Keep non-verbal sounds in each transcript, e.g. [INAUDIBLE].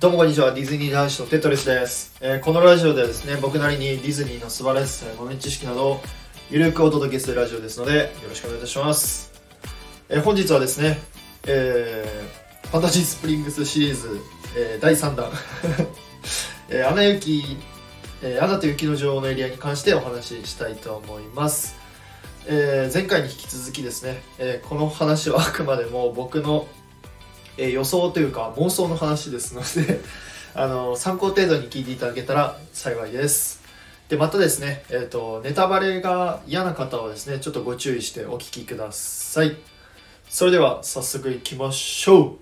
どうもこんにちは、ディズニー男子のテトリスです、えーこのラジオではですね、僕なりにディズニーの素晴らしさや豆知識などをゆるくお届けするラジオですので、よろしくお願いいたします。えー本日はですね、えーファンタジースプリングスシリーズ、えー第3弾、[LAUGHS] えーアナ雪、えーアナと雪の女王のエリアに関してお話ししたいと思います。えー前回に引き続きですね、えーこの話はあくまでも僕のえ予想というか妄想の話ですので [LAUGHS] あの参考程度に聞いていただけたら幸いです。でまたですね、えー、とネタバレが嫌な方はですねちょっとご注意してお聞きください。それでは早速いきましょう。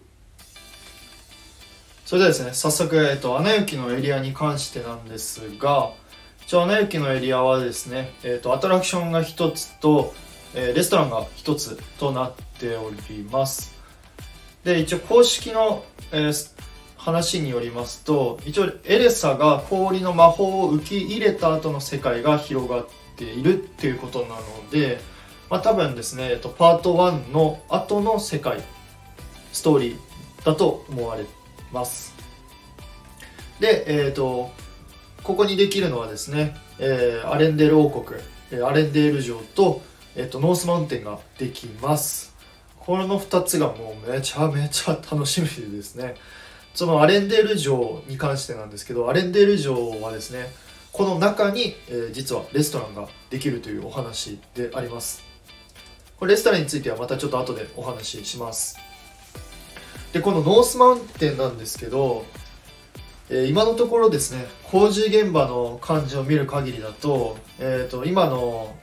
それではですね早速、えー、とアナ雪のエリアに関してなんですが一応アナ雪のエリアはですね、えー、とアトラクションが1つと、えレストランが1つとなっております。で一応公式の、えー話によりますと一応エレサが氷の魔法を受け入れた後の世界が広がっているっていうことなので、まあ、多分ですね、えっと、パート1の後の世界ストーリーだと思われます。でえっ、とここにできるのはですね、えーアレンデール王国アレンデール城と,、えーとノースマウンテンができます。この2つがもうめちゃめちゃ楽しみですね。そのアレンデール城に関してなんですけどアレンデール城はですねこの中に、えー実はレストランができるというお話であります。これレストランについてはまたちょっと後でお話しします。でこのノースマウンテンなんですけど、えー今のところですね工事現場の感じを見る限りだと,、えー、と今の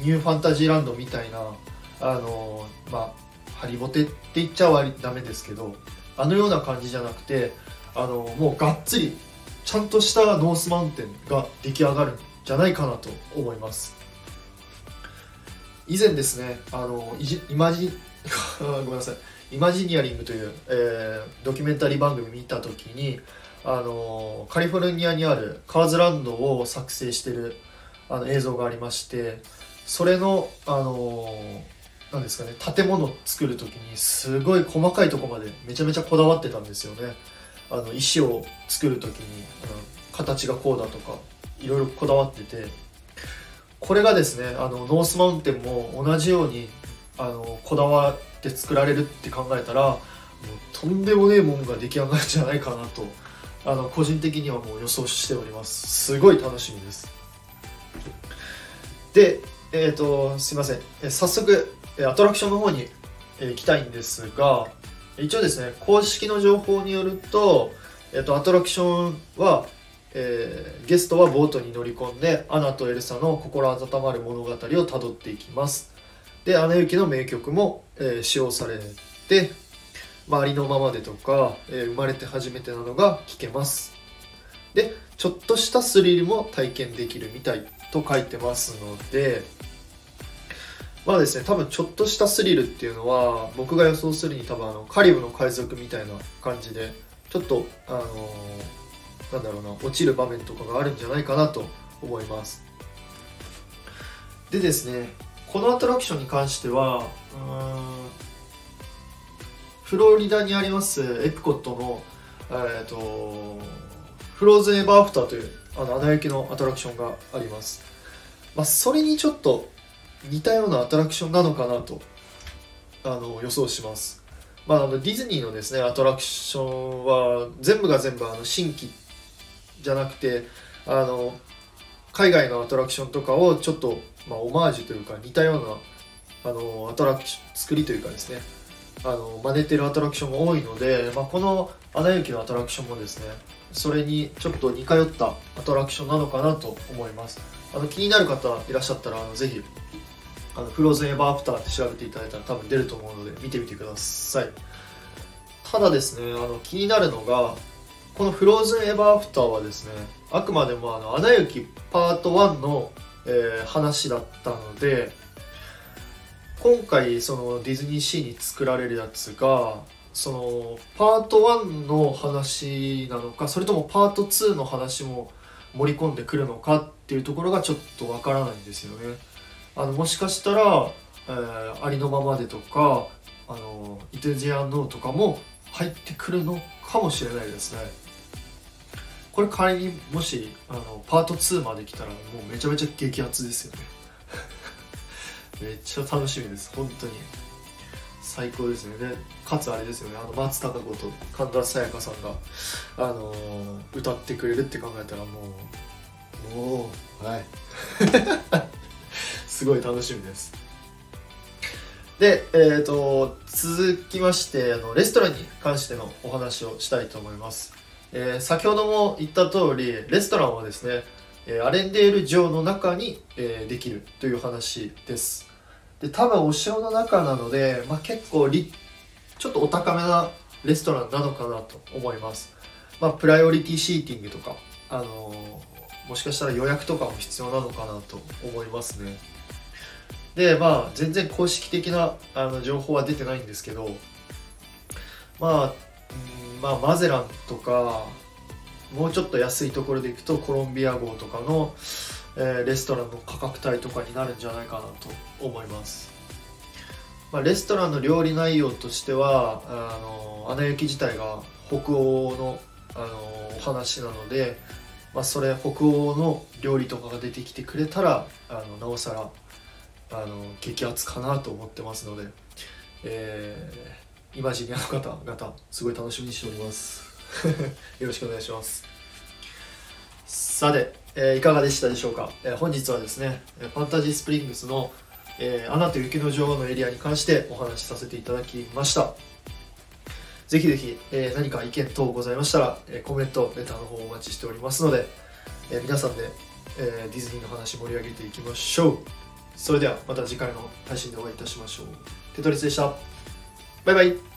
ニューファンタジーランドみたいなあのまあハリボテって言っちゃダメですけどあのような感じじゃなくてあのもうがっつりちゃんとしたノースマウンテンが出来上がるんじゃないかなと思います。以前ですねあのイジイマジ [LAUGHS] ごめんなさいイマジニアリングという、えードキュメンタリー番組見た時にあのカリフォルニアにあるカーズランドを作成してるあの映像がありましてそれのあのなんですかね建物作る時にすごい細かいとこまでめちゃめちゃこだわってたんですよね。あの石を作る時に、うん形がこうだとかいろいろこだわってて。これがですねあのノースマウンテンも同じようにあのこだわって作られるって考えたらもうとんでもねえもんが出来上がるんじゃないかなとあの個人的にはもう予想しております。すごい楽しみです。でえっ、とすいません。え早速えアトラクションの方にえー行きたいんですが一応ですね公式の情報によると、えっとアトラクションは、えーゲストはボートに乗り込んでアナとエルサの心温まる物語をたどっていきます。で「アナ雪」の名曲も、え使用されて「周りのままで」とか、え生まれて初めて」などが聴けます。でちょっとしたスリルも体験できるみたい。と書いてますのでまあですね多分ちょっとしたスリルっていうのは僕が予想するに多分あのカリブの海賊みたいな感じでちょっとあのーなんだろうな落ちる場面とかがあるんじゃないかなと思います。でですねこのアトラクションに関してはフロリダにありますエプコットのえっ、とフローズンエバーアフターというあのアナ雪のアトラクションがあります。まあそれにちょっと似たようなアトラクションなのかなとあの予想します、まあ、あのディズニーのですねアトラクションは全部が全部あの新規じゃなくてあの海外のアトラクションとかをちょっと、まあ、オマージュというか似たようなあのアトラクション作りというかですね。あの真似てるアトラクションが多いので、まあ、この「アナ雪」のアトラクションもですねそれにちょっと似通ったアトラクションなのかなと思います。あの気になる方いらっしゃったらあのぜひあのフローズンエバーアフターって調べていただいたら多分出ると思うので見てみてください。ただですねあの気になるのがこのフローズンエバーアフターはですねあくまでもあの「アナ雪」パート1の、えー話だったので今回そのディズニーシーに作られるやつがそのパート1の話なのかそれともパート2の話も盛り込んでくるのかっていうところがちょっとわからないんですよね。あのもしかしたら、えーありのままでとかあのイテジアンノーとかも入ってくるのかもしれないですねこれ仮にもしあのパート2まで来たらもうめちゃめちゃ激アツですよねめっちゃ楽しみです。本当に。最高ですね。かつあれですよね。あの松たか子と神田沙也加さんが、あのー歌ってくれるって考えたらもうもうはい。[LAUGHS] すごい楽しみです。で、えー、と続きましてあのレストランに関してのお話をしたいと思います、えー先ほども言った通りレストランはですね、アレンデール城の中に、えできるという話です。で多分お城の中なので、まあ、結構りちょっとお高めなレストランなのかなと思います、まあ、プライオリティシーティングとか、あのーもしかしたら予約とかも必要なのかなと思いますね。でまあ全然公式的なあの情報は出てないんですけどまあ、まあマゼランとかもうちょっと安いところで行くとコロンビア号とかの、えーレストランの価格帯とかになるんじゃないかなと思います、まあ、レストランの料理内容としてはあのアナ雪自体が北欧のあのお話なので、まあ、それ北欧の料理とかが出てきてくれたらあのなおさらあの激アツかなと思ってますので、えーイマジニアの方々すごい楽しみにしております。[LAUGHS] よろしくお願いします。さて、えーいかがでしたでしょうか、えー本日はですねファンタジースプリングスの、えーアナと雪の女王のエリアに関してお話しさせていただきました。ぜひぜひ、えー何か意見等ございましたら、えコメントレターの方お待ちしておりますので、え皆さんで、えディズニーの話盛り上げていきましょう。それではまた次回の配信でお会いいたしましょう。テトリスでした。バイバイ。